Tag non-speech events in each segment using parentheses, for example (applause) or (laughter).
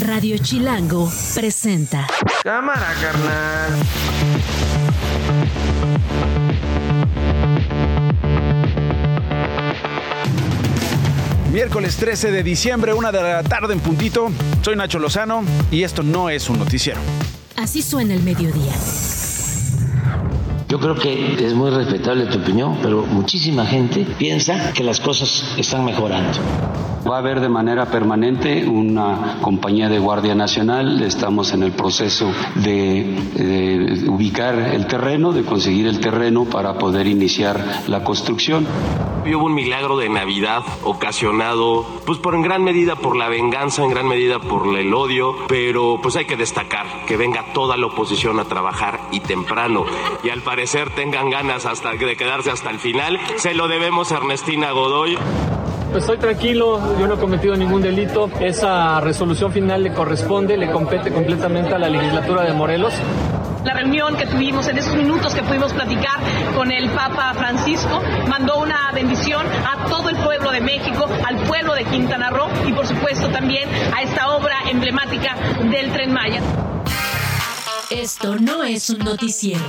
Radio Chilango presenta. Cámara, carnal. Miércoles 13 de diciembre, una de la tarde en puntito. Soy Nacho Lozano y esto no es un noticiero. Así suena el mediodía. Yo creo que es muy respetable tu opinión, pero muchísima gente piensa que las cosas están mejorando. Va a haber de manera permanente una compañía de Guardia Nacional. Estamos en el proceso de, de, ubicar el terreno, de conseguir el terreno para poder iniciar la construcción. Hubo un milagro de Navidad ocasionado, pues por en gran medida por la venganza, en gran medida por el odio, pero pues hay que destacar que venga toda la oposición a trabajar y temprano. Y al parecer tengan ganas hasta de quedarse hasta el final. Se lo debemos a Ernestina Godoy. Pues estoy tranquilo, yo no he cometido ningún delito. Esa resolución final le corresponde, le compete completamente a la legislatura de Morelos. La reunión que tuvimos en esos minutos que pudimos platicar con el Papa Francisco mandó una bendición a todo el pueblo de México, al pueblo de Quintana Roo y por supuesto también a esta obra emblemática del tren Maya. Esto no es un noticiero.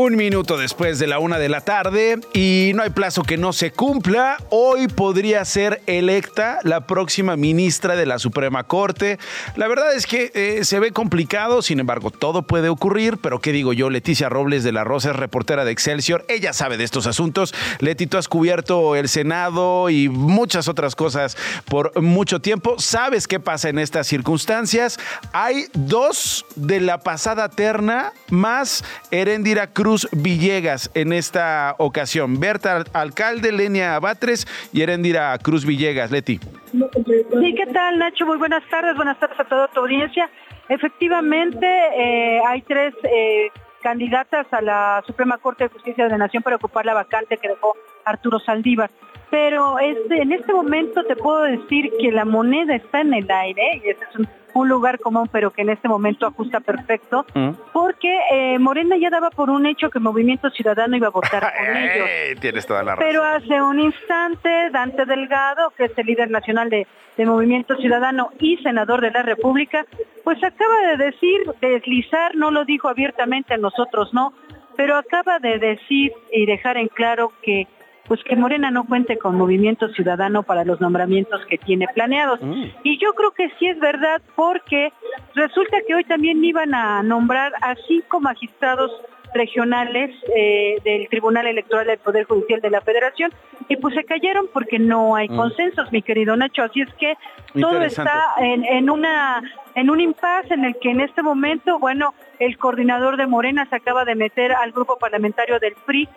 Un minuto después de la una de la tarde y no hay plazo que no se cumpla. Hoy podría ser electa la próxima ministra de la Suprema Corte. La verdad es que eh, se ve complicado, sin embargo, todo puede ocurrir. Pero qué digo yo, Leticia Robles de la Rosa es reportera de Excelsior. Ella sabe de estos asuntos. Leti, tú has cubierto el Senado y muchas otras cosas por mucho tiempo. ¿Sabes qué pasa en estas circunstancias? Hay dos de la pasada terna más Herendira Cruz Villegas en esta ocasión. Berta Alcalde, Lenia Abatres y Erendira Cruz Villegas. Leti. Sí, ¿qué tal Nacho? Muy buenas tardes, buenas tardes a toda audiencia. Efectivamente, eh, hay tres eh, candidatas a la Suprema Corte de Justicia de la Nación para ocupar la vacante que dejó Arturo Saldívar. Pero este, en este momento te puedo decir que la moneda está en el aire y ese es un, un lugar común, pero que en este momento ajusta perfecto, mm. porque eh, Morena ya daba por un hecho que Movimiento Ciudadano iba a votar (laughs) con ellos. Tienes toda la razón. Pero hace un instante, Dante Delgado, que es el líder nacional de, de Movimiento Ciudadano y senador de la República, pues acaba de decir, deslizar, no lo dijo abiertamente a nosotros, no, pero acaba de decir y dejar en claro que pues que Morena no cuente con movimiento ciudadano para los nombramientos que tiene planeados. Mm. Y yo creo que sí es verdad porque resulta que hoy también iban a nombrar a cinco magistrados regionales eh, del Tribunal Electoral del Poder Judicial de la Federación y pues se cayeron porque no hay mm. consensos, mi querido Nacho. Así es que todo está en, en una en un impasse en el que en este momento, bueno, el coordinador de Morena se acaba de meter al grupo parlamentario del PRI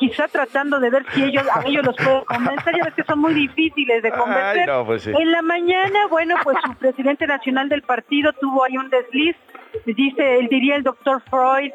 quizá tratando de ver si ellos a ellos los puede convencer, ya ves que son muy difíciles de convencer. Ay, no, pues sí. En la mañana, bueno, pues su presidente nacional del partido tuvo ahí un desliz, dice, él diría el doctor Freud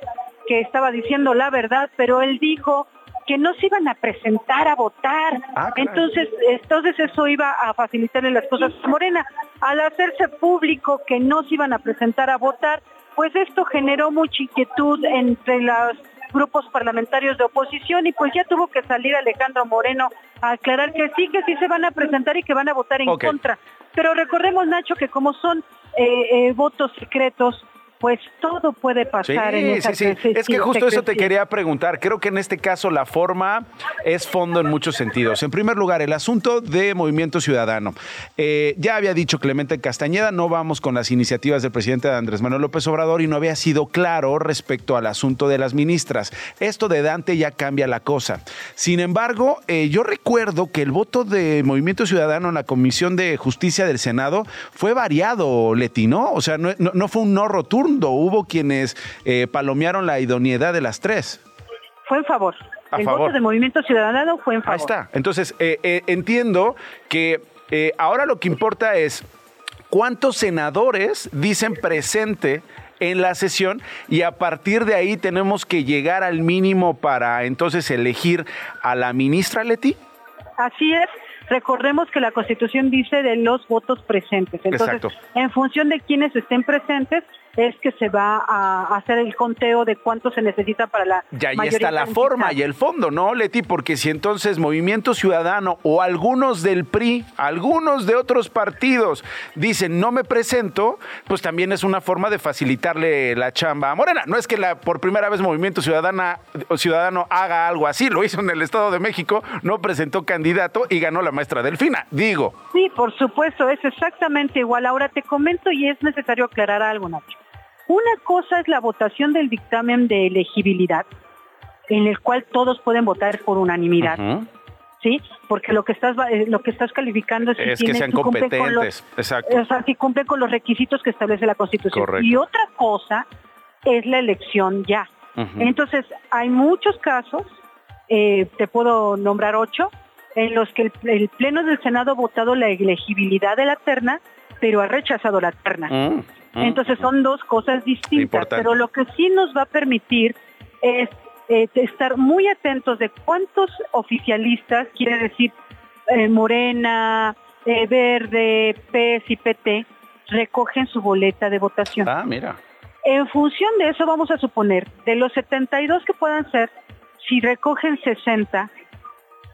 que estaba diciendo la verdad, pero él dijo que no se iban a presentar a votar. Ah, entonces, entonces eso iba a facilitarle las cosas a Morena. Al hacerse público que no se iban a presentar a votar, pues esto generó mucha inquietud entre los grupos parlamentarios de oposición y pues ya tuvo que salir Alejandro Moreno a aclarar que sí, que sí se van a presentar y que van a votar en contra. Pero recordemos, Nacho, que como son eh, eh, votos secretos, pues todo puede pasar Sí, en esa sí, sí. Es que justo eso te quería preguntar. Creo que en este caso la forma es fondo en muchos sentidos. En primer lugar, el asunto de Movimiento Ciudadano. Eh, ya había dicho Clemente Castañeda, no vamos con las iniciativas del presidente Andrés Manuel López Obrador y no había sido claro respecto al asunto de las ministras. Esto de Dante ya cambia la cosa. Sin embargo, eh, yo recuerdo que el voto de Movimiento Ciudadano en la Comisión de Justicia del Senado fue variado, Leti, ¿no? O sea, no, no- no fue un no rotundo. Hubo quienes eh, palomearon la idoneidad de las tres. Fue en favor. A el favor. voto de Movimiento Ciudadano fue en favor. Ahí está. Entonces, eh, eh, entiendo que eh, ahora lo que importa es cuántos senadores dicen presente en la sesión y a partir de ahí tenemos que llegar al mínimo para entonces elegir a la ministra Leti. Así es. Recordemos que la Constitución dice de los votos presentes. Entonces, Exacto. en función de quienes estén presentes, es que se va a hacer el conteo de cuánto se necesita para la Ya ahí está la forma y el fondo, ¿no, Leti? Porque si entonces Movimiento Ciudadano o algunos del PRI, algunos de otros partidos dicen no me presento, pues también es una forma de facilitarle la chamba a Morena. No es que la, por primera vez Movimiento Ciudadana, o Ciudadano haga algo así, lo hizo en el Estado de México, no presentó candidato y ganó la maestra Delfina. Digo, Sí, por supuesto, es exactamente igual. Ahora te comento y es necesario aclarar algo, Nacho. Una cosa es la votación del dictamen de elegibilidad, en el cual todos pueden votar por unanimidad. ¿sí? Porque lo que estás eh, lo que estás calificando es, si que tiene- sean si cumple con los- competentes. Exacto. o sea, si cumple con los requisitos que establece la Constitución. Correcto. Y otra cosa es la elección ya. Entonces, hay muchos casos, eh, te puedo nombrar ocho, en los que el, el Pleno del Senado ha votado la elegibilidad de la terna, pero ha rechazado la terna. Mm. Entonces son dos cosas distintas, Importante. pero lo que sí nos va a permitir es eh, estar muy atentos de cuántos oficialistas, quiere decir eh, Morena, eh, Verde, PES y PT, recogen su boleta de votación. Ah, mira. En función de eso vamos a suponer, de los 72 que puedan ser, si recogen 60,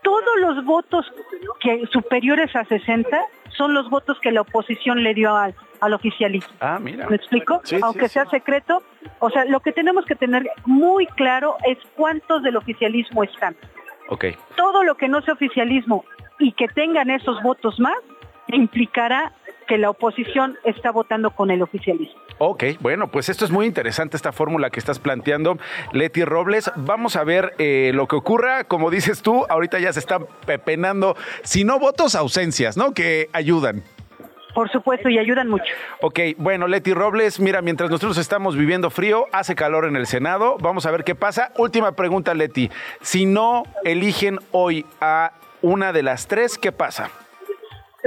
todos los votos que superiores a 60 son los votos que la oposición le dio al, al oficialismo. Ah, mira. ¿Me explico? Sí, Aunque sí. sea secreto, o sea, lo que tenemos que tener muy claro es cuántos del oficialismo están. Ok. Todo lo que no sea oficialismo y que tengan esos votos más implicará que la oposición está votando con el oficialismo. Ok, bueno, pues esto es muy interesante, esta fórmula que estás planteando, Leti Robles. Vamos a ver eh, lo que ocurra. Como dices tú, ahorita ya se están pepenando, si no votos, ausencias, ¿no? Que ayudan. Por supuesto, y ayudan mucho. Ok, bueno, Leti Robles, mira, mientras nosotros estamos viviendo frío, hace calor en el Senado, vamos a ver qué pasa. Última pregunta, Leti. Si no eligen hoy a una de las tres, ¿qué pasa?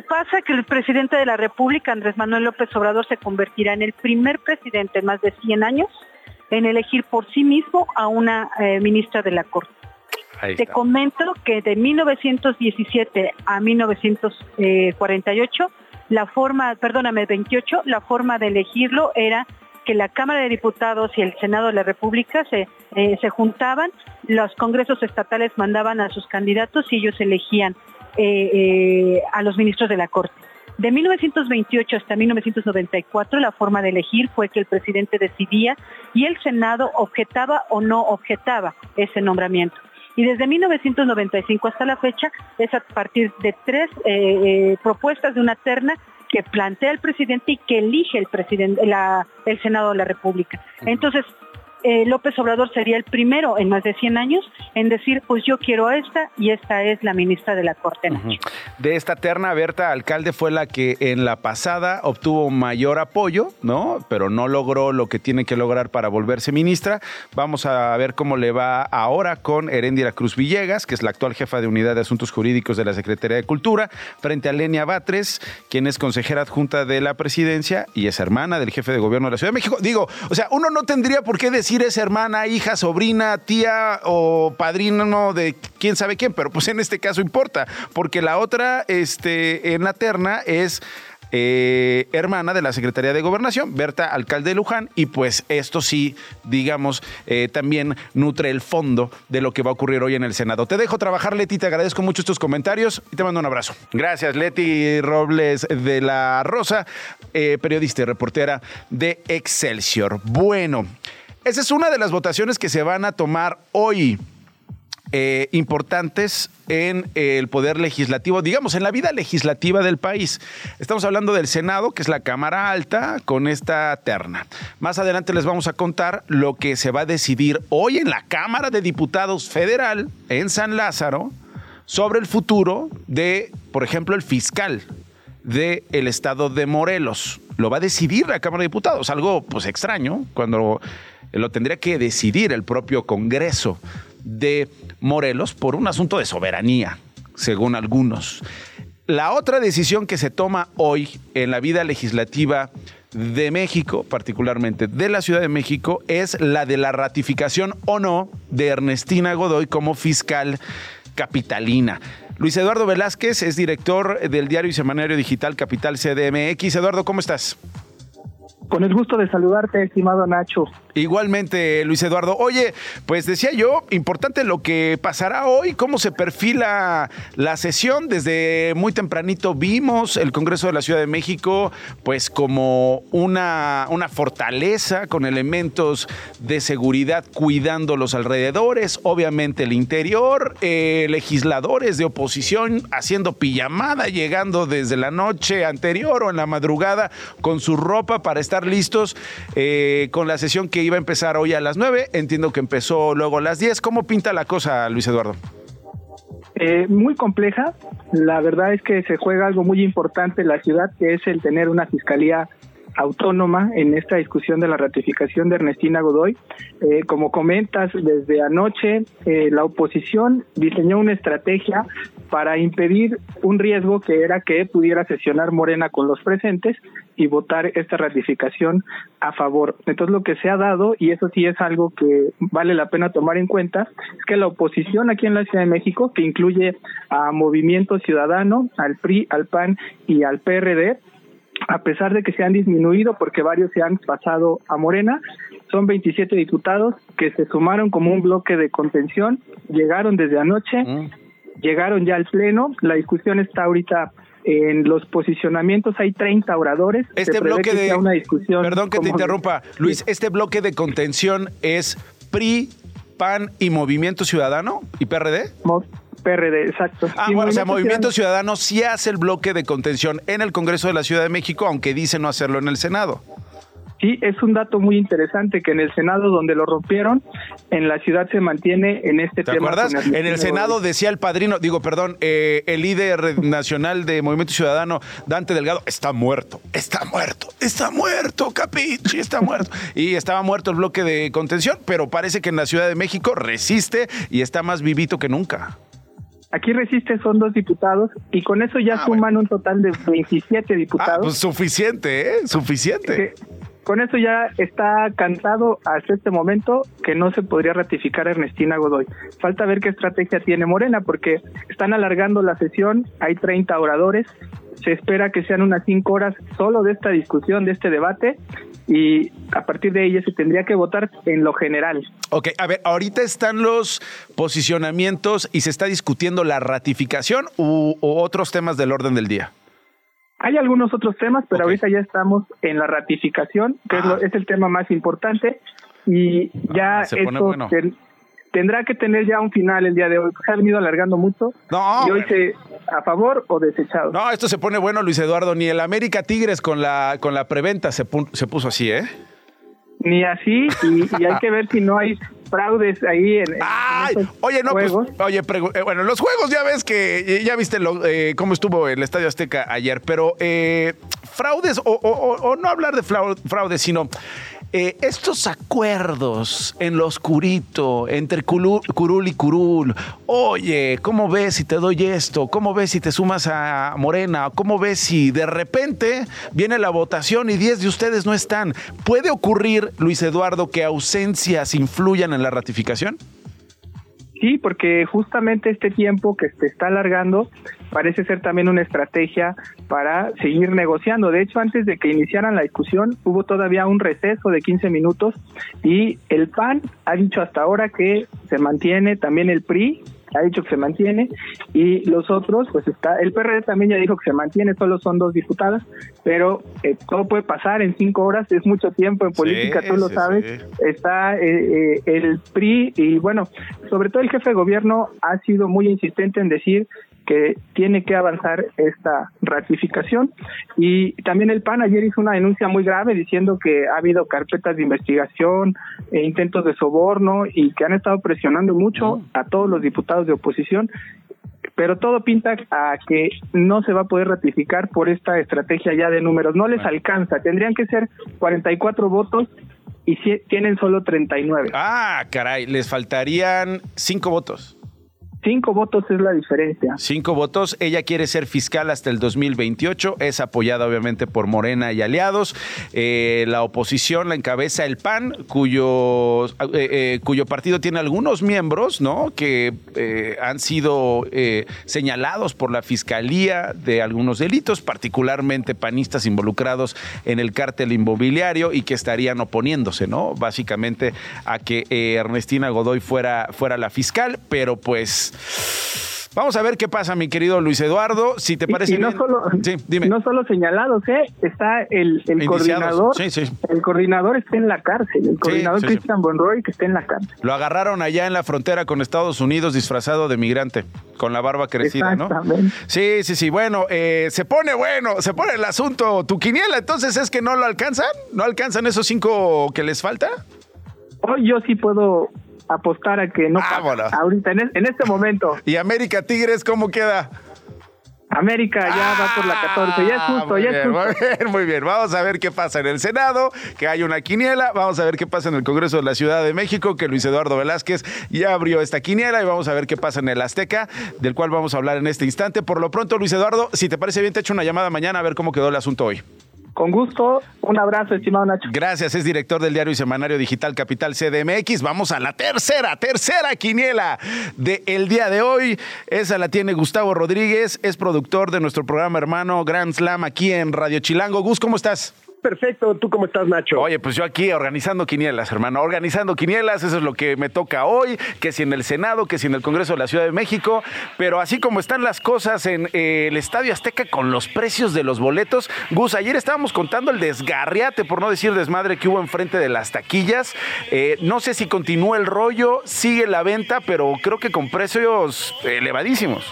Pasa que el presidente de la República, Andrés Manuel López Obrador, se convertirá en el primer presidente en más de 100 años en elegir por sí mismo a una eh, ministra de la Corte. Te comento que de 1917 a 1948, la forma, perdóname, 28, la forma de elegirlo era que la Cámara de Diputados y el Senado de la República se, eh, se juntaban, los congresos estatales mandaban a sus candidatos y ellos elegían eh, eh, a los ministros de la Corte. De 1928 hasta 1994 la forma de elegir fue que el presidente decidía y el Senado objetaba o no objetaba ese nombramiento. Y desde 1995 hasta la fecha es a partir de tres eh, eh, propuestas de una terna que plantea el presidente y que elige el presidente, la- el Senado de la República. Entonces, eh, López Obrador sería el primero en más de 100 años en decir, pues yo quiero a esta y esta es la ministra de la Corte. De esta terna, Berta Alcalde fue la que en la pasada obtuvo mayor apoyo, ¿no? Pero no logró lo que tiene que lograr para volverse ministra. Vamos a ver cómo le va ahora con Heréndira Cruz Villegas, que es la actual jefa de Unidad de Asuntos Jurídicos de la Secretaría de Cultura, frente a Lenia Batres, quien es consejera adjunta de la presidencia y es hermana del jefe de gobierno de la Ciudad de México. Digo, o sea, uno no tendría por qué decir es hermana, hija, sobrina, tía o padrino de quién sabe quién, pero pues en este caso importa, porque la otra este, en la terna es eh, hermana de la Secretaría de Gobernación, Berta Alcalde de Luján, y pues esto sí, digamos, eh, también nutre el fondo de lo que va a ocurrir hoy en el Senado. Te dejo trabajar, Leti, te agradezco mucho estos comentarios y te mando un abrazo. Gracias, Leti Robles de la Rosa, eh, periodista y reportera de Excelsior. Bueno, esa es una de las votaciones que se van a tomar hoy eh, importantes en el poder legislativo, digamos, en la vida legislativa del país. Estamos hablando del Senado, que es la Cámara Alta, con esta terna. Más adelante les vamos a contar lo que se va a decidir hoy en la Cámara de Diputados Federal, en San Lázaro, sobre el futuro de, por ejemplo, el fiscal del estado de Morelos. Lo va a decidir la Cámara de Diputados, algo pues extraño, cuando lo tendría que decidir el propio Congreso de Morelos por un asunto de soberanía, según algunos. La otra decisión que se toma hoy en la vida legislativa de México, particularmente de la Ciudad de México, es la de la ratificación o no de Ernestina Godoy como fiscal capitalina. Luis Eduardo Velázquez es director del diario y semanario digital Capital CDMX. Eduardo, ¿cómo estás? Con el gusto de saludarte, estimado Nacho. Igualmente, Luis Eduardo. Oye, pues decía yo, importante lo que pasará hoy, cómo se perfila la sesión. Desde muy tempranito vimos el Congreso de la Ciudad de México, pues como una, una fortaleza con elementos de seguridad cuidando los alrededores, obviamente el interior, eh, legisladores de oposición haciendo pijamada, llegando desde la noche anterior o en la madrugada con su ropa para estar listos eh, con la sesión que iba a empezar hoy a las 9. Entiendo que empezó luego a las 10. ¿Cómo pinta la cosa, Luis Eduardo? Eh, muy compleja. La verdad es que se juega algo muy importante en la ciudad, que es el tener una fiscalía autónoma en esta discusión de la ratificación de Ernestina Godoy. Eh, como comentas, desde anoche eh, la oposición diseñó una estrategia para impedir un riesgo que era que pudiera sesionar Morena con los presentes y votar esta ratificación a favor. Entonces lo que se ha dado, y eso sí es algo que vale la pena tomar en cuenta, es que la oposición aquí en la Ciudad de México, que incluye a Movimiento Ciudadano, al PRI, al PAN y al PRD, a pesar de que se han disminuido porque varios se han pasado a Morena, son 27 diputados que se sumaron como un bloque de contención, llegaron desde anoche, mm. llegaron ya al Pleno, la discusión está ahorita en los posicionamientos hay 30 oradores. Este bloque de una discusión Perdón que te interrumpa, Luis, este bloque de contención es PRI, PAN y Movimiento Ciudadano y PRD? PRD, exacto. Ah, bueno, o sea, Movimiento Ciudadano sí hace el bloque de contención en el Congreso de la Ciudad de México, aunque dice no hacerlo en el Senado. Sí, es un dato muy interesante que en el Senado donde lo rompieron, en la ciudad se mantiene en este ¿Te tema. acuerdas? En el Senado decía el padrino, digo, perdón, eh, el líder nacional de Movimiento Ciudadano, Dante Delgado, está muerto, está muerto, está muerto, Capichi, está muerto. (laughs) y estaba muerto el bloque de contención, pero parece que en la Ciudad de México resiste y está más vivito que nunca. Aquí resiste son dos diputados y con eso ya ah, suman un total de 27 diputados. Ah, pues suficiente, ¿eh? Suficiente. con eso ya está cantado hasta este momento que no se podría ratificar a Ernestina Godoy. Falta ver qué estrategia tiene Morena porque están alargando la sesión, hay 30 oradores, se espera que sean unas 5 horas solo de esta discusión, de este debate y a partir de ella se tendría que votar en lo general. Ok, a ver, ahorita están los posicionamientos y se está discutiendo la ratificación u, otros temas del orden del día. Hay algunos otros temas, pero ahorita ya estamos en la ratificación, que es, ah. el tema más importante, y ya ah, esto tendrá que tener ya un final el día de hoy. Se ha venido alargando mucho. No, y hoy se a favor o desechado. No, esto se pone bueno, Luis Eduardo. Ni el América Tigres con la con la preventa se, se puso así, ¿eh? Ni así, y, hay que ver si no hay fraudes ahí en, Ay, oye, no, pues, oye, eh, bueno, los juegos ya ves que ya viste lo, eh, cómo estuvo el Estadio Azteca ayer, pero eh, fraudes o, o, no hablar de fraudes, sino eh, estos acuerdos en lo oscurito entre curul y curul, oye, ¿cómo ves si te doy esto? ¿Cómo ves si te sumas a Morena? ¿Cómo ves si de repente viene la votación y 10 de ustedes no están? ¿Puede ocurrir, Luis Eduardo, que ausencias influyan en la ratificación? Sí, porque justamente este tiempo que se está alargando parece ser también una estrategia para seguir negociando. De hecho, antes de que iniciaran la discusión, hubo todavía un receso de 15 minutos y el PAN ha dicho hasta ahora que se mantiene, también el PRI ha dicho que se mantiene. Y los otros, pues está, el PRD también ya dijo que se mantiene, solo son dos diputadas, pero eh, todo puede pasar en cinco horas, es mucho tiempo en política, tú lo sabes, está eh, eh, el PRI y bueno, sobre todo el jefe de gobierno ha sido muy insistente en decir que tiene que avanzar esta ratificación. Y también el PAN ayer hizo una denuncia muy grave diciendo que ha habido carpetas de investigación, e intentos de soborno y que han estado presionando mucho a todos los diputados de oposición. Pero todo pinta a que no se va a poder ratificar por esta estrategia ya de números. No les alcanza. Tendrían que ser 44 votos y tienen solo 39. Ah, caray, les faltarían cinco votos Cinco votos es la diferencia. Cinco votos. Ella quiere ser fiscal hasta el 2028. Es apoyada obviamente por Morena y aliados. Eh, la oposición la encabeza el PAN, cuyo, eh, eh, cuyo partido tiene algunos miembros, ¿no? Que eh, han sido eh, señalados por la fiscalía de algunos delitos, particularmente panistas involucrados en el cártel inmobiliario y que estarían oponiéndose, ¿no? Básicamente a que Ernestina Godoy fuera, fuera la fiscal, pero pues vamos a ver qué pasa, mi querido Luis Eduardo. Si te parece y, no bien- solo Sí, dime. no solo señalados, ¿eh? Está el, coordinador. Sí, sí. El coordinador está en la cárcel. El coordinador. Christian Bonroy que está en la cárcel. Lo agarraron allá en la frontera con Estados Unidos disfrazado de migrante, con la barba crecida, ¿no? Sí, sí, sí. Bueno, eh, se pone bueno, se pone el asunto. ¿Tu quiniela entonces es que no lo alcanzan? ¿No alcanzan esos cinco que les falta? Hoy yo sí puedo apostar a que no pasa. Vámonos. Ahorita, en, en este momento, (laughs) ¿Y América Tigres cómo queda? América ya va por la 14. Ya es Ah, justo, muy ya bien, es justo. Muy bien, muy bien. Vamos a ver qué pasa en el Senado, que hay una quiniela. Vamos a ver qué pasa en el Congreso de la Ciudad de México, que Luis Eduardo Velázquez ya abrió esta quiniela y vamos a ver qué pasa en el Azteca, del cual vamos a hablar en este instante. Por lo pronto, Luis Eduardo, si te parece bien, te echo una llamada mañana a ver cómo quedó el asunto hoy. Con gusto, un abrazo, estimado Nacho. Gracias, es director del diario y semanario digital Capital CDMX. Vamos a la tercera, tercera quiniela del día de hoy. Esa la tiene Gustavo Rodríguez, es productor de nuestro programa hermano Grand Slam aquí en Radio Chilango. Gus, ¿cómo estás? Perfecto, ¿tú cómo estás, Nacho? Oye, pues yo aquí organizando quinielas, hermano, organizando quinielas, eso es lo que me toca hoy, que si en el Senado, que si en el Congreso de la Ciudad de México, pero así como están las cosas en eh, el Estadio Azteca con los precios de los boletos, Gus, ayer estábamos contando el desgarriate, por no decir desmadre, que hubo enfrente de las taquillas, Eh, no sé si continúa el rollo, sigue la venta, pero creo que con precios elevadísimos.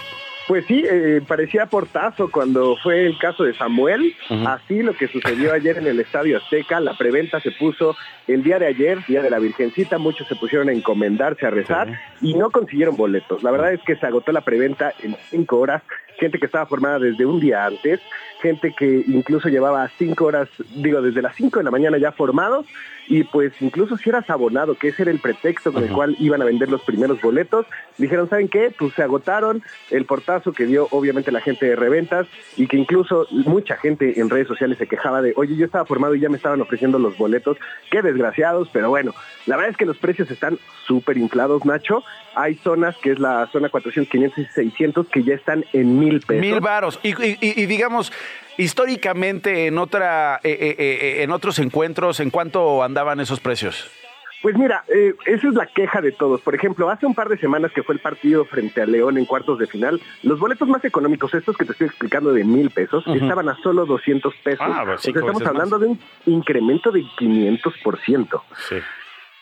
Pues sí, eh, parecía portazo cuando fue el caso de Samuel. Así lo que sucedió ayer en el Estadio Azteca, la preventa se puso el día de ayer, día de la Virgencita, muchos se pusieron a encomendarse, a rezar y no consiguieron boletos. La verdad es que se agotó la preventa en cinco horas, gente que estaba formada desde un día antes, gente que incluso llevaba cinco horas, digo, desde las cinco de la mañana ya formados y pues incluso si eras abonado, que ese era el pretexto con el cual iban a vender los primeros boletos, dijeron, ¿saben qué? Pues se agotaron el portazo que dio obviamente la gente de reventas y que incluso mucha gente en redes sociales se quejaba de, oye, yo estaba formado y ya me estaban ofreciendo los boletos, qué desgraciados, pero bueno, la verdad es que los precios están súper inflados, Nacho. Hay zonas, que es la zona 400, 500 y 600, que ya están en mil pesos. Mil varos. Y, y- y- y digamos, históricamente en otra, eh, eh, eh, en otros encuentros, ¿en cuánto andaban esos precios? Pues mira, eh, esa es la queja de todos. Por ejemplo, hace un par de semanas que fue el partido frente a León en cuartos de final, los boletos más económicos, estos que te estoy explicando de mil pesos, estaban a solo 200 pesos. Ah, pues, o sea, estamos hablando de un incremento de 500%. Sí.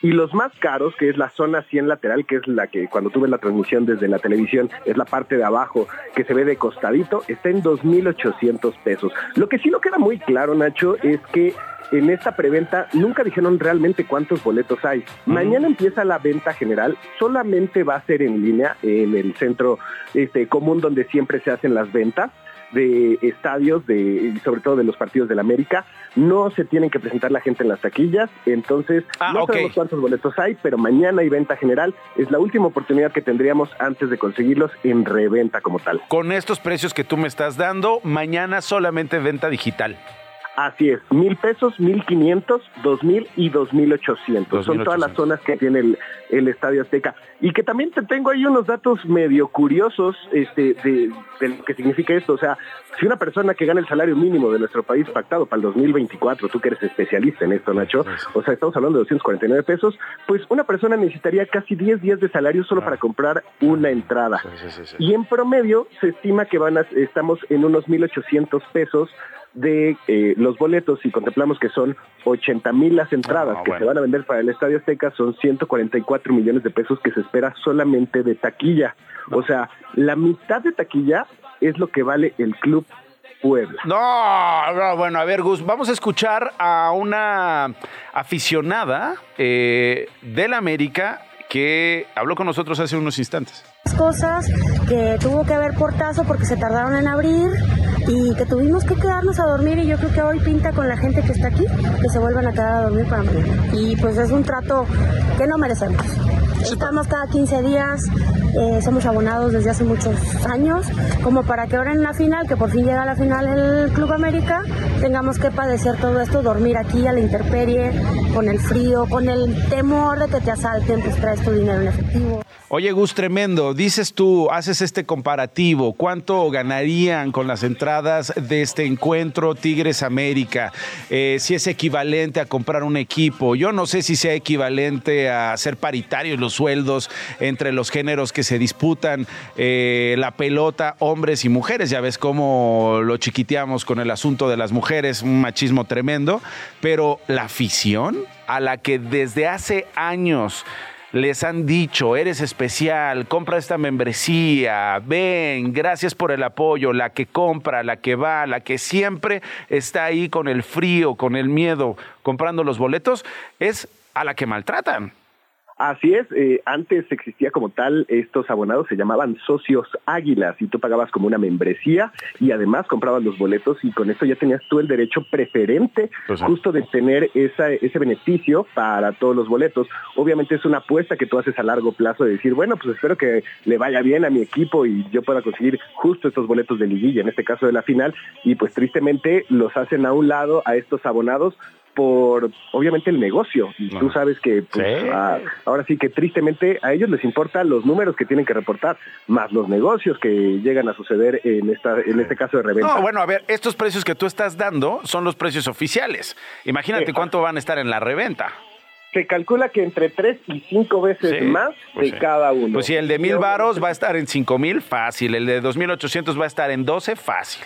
Y los más caros, que es la zona 100 lateral, que es la que cuando tuve la transmisión desde la televisión, es la parte de abajo, que se ve de costadito, está en 2.800 pesos. Lo que sí no queda muy claro, Nacho, es que en esta preventa nunca dijeron realmente cuántos boletos hay. Mañana empieza la venta general, solamente va a ser en línea en el centro este, común donde siempre se hacen las ventas de estadios, de, y sobre todo de los partidos del América, no se tienen que presentar la gente en las taquillas, entonces Ah, no sabemos cuántos boletos hay, pero mañana hay venta general, es la última oportunidad que tendríamos antes de conseguirlos en reventa como tal. Con estos precios que tú me estás dando, mañana solamente venta digital. Así es, mil pesos, mil quinientos, dos mil y dos mil ochocientos. Son todas las 2,800. zonas que tiene el, el Estadio Azteca. Y que también te tengo ahí unos datos medio curiosos este, de, de lo que significa esto. O sea, si una persona que gana el salario mínimo de nuestro país pactado para el 2024, tú que eres especialista en esto, Nacho, o sea, estamos hablando de 249 pesos, pues una persona necesitaría casi 10 días de salario solo para comprar una entrada. Y en promedio se estima que van a, estamos en unos 1.800 pesos de eh, los boletos y contemplamos que son 80 mil las entradas Ah, que bueno. se van a vender para el Estadio Azteca, son 144 millones de pesos que se espera solamente de taquilla. O sea, la mitad de taquilla es lo que vale el Club Puebla. No, no, bueno, a ver, Gus, vamos a escuchar a una aficionada eh, del América que habló con nosotros hace unos instantes. cosas que tuvo que haber portazo porque se tardaron en abrir y que tuvimos que quedarnos a dormir y yo creo que hoy pinta con la gente que está aquí que se vuelvan a quedar a dormir para mañana y pues es un trato que no merecemos estamos cada 15 días eh, somos abonados desde hace muchos años, como para que ahora en la final, que por fin llega a la final el Club América, tengamos que padecer todo esto, dormir aquí a la intemperie, con el frío, con el temor de que te asalten, pues traes tu dinero en efectivo. Oye, Gus, tremendo. Dices tú, haces este comparativo. ¿Cuánto ganarían con las entradas de este encuentro Tigres América? Eh, si es equivalente a comprar un equipo. Yo no sé si sea equivalente a ser paritarios los sueldos entre los géneros que se disputan eh, la pelota, hombres y mujeres. Ya ves cómo lo chiquiteamos con el asunto de las mujeres, un machismo tremendo. Pero la afición a la que desde hace años les han dicho, eres especial, compra esta membresía, ven, gracias por el apoyo, la que compra, la que va, la que siempre está ahí con el frío, con el miedo, comprando los boletos, es a la que maltratan. Así es, eh, antes existía como tal, estos abonados se llamaban socios águilas y tú pagabas como una membresía y además comprabas los boletos y con eso ya tenías tú el derecho preferente pues justo de tener esa, ese beneficio para todos los boletos. Obviamente es una apuesta que tú haces a largo plazo de decir, bueno, pues espero que le vaya bien a mi equipo y yo pueda conseguir justo estos boletos de liguilla, en este caso de la final, y pues tristemente los hacen a un lado a estos abonados por obviamente el negocio y tú sabes que pues, ah, ahora sí que tristemente a ellos les importan los números que tienen que reportar más los negocios que llegan a suceder en esta en este caso de reventa. No, bueno, a ver, estos precios que tú estás dando son los precios oficiales. Imagínate cuánto van a estar en la reventa. Se calcula que entre tres y cinco veces más pues de cada uno. Pues si el de mil varos va a estar en cinco mil, fácil. El de dos mil ochocientos va a estar en doce, fácil.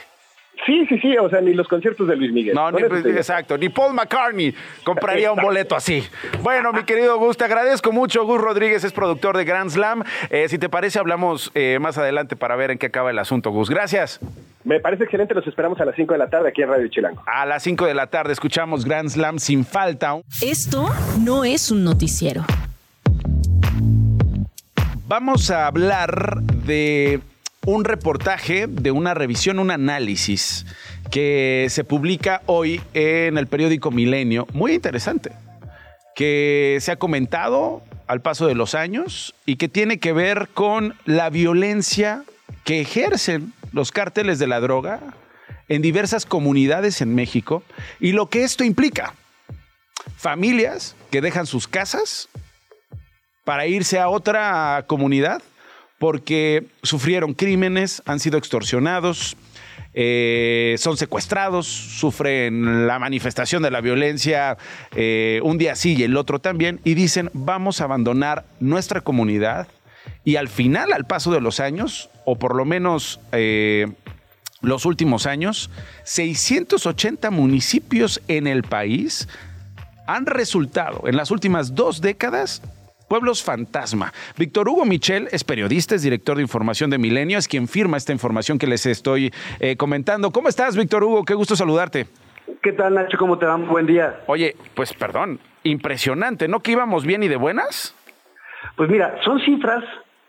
Sí, sí, sí, o sea, ni los conciertos de Luis Miguel. No, ni, exacto, ni Paul McCartney compraría un boleto así. Bueno, mi querido Gus, te agradezco mucho. Gus Rodríguez es productor de Grand Slam. Eh, si te parece, hablamos eh, más adelante para ver en qué acaba el asunto, Gus. Gracias. Me parece excelente, los esperamos a las 5 de la tarde aquí en Radio Chilango. A las 5 de la tarde escuchamos Grand Slam sin falta. Esto no es un noticiero. Vamos a hablar de un reportaje de una revisión, un análisis que se publica hoy en el periódico Milenio, muy interesante, que se ha comentado al paso de los años y que tiene que ver con la violencia que ejercen los cárteles de la droga en diversas comunidades en México y lo que esto implica. Familias que dejan sus casas para irse a otra comunidad porque sufrieron crímenes, han sido extorsionados, eh, son secuestrados, sufren la manifestación de la violencia eh, un día sí y el otro también, y dicen, vamos a abandonar nuestra comunidad. Y al final, al paso de los años, o por lo menos eh, los últimos años, 680 municipios en el país han resultado en las últimas dos décadas Pueblos Fantasma. Víctor Hugo Michel es periodista, es director de información de Milenio, es quien firma esta información que les estoy eh, comentando. ¿Cómo estás, Víctor Hugo? Qué gusto saludarte. ¿Qué tal, Nacho? ¿Cómo te va? Buen día. Oye, pues perdón, impresionante, ¿no? Que íbamos bien y de buenas. Pues mira, son cifras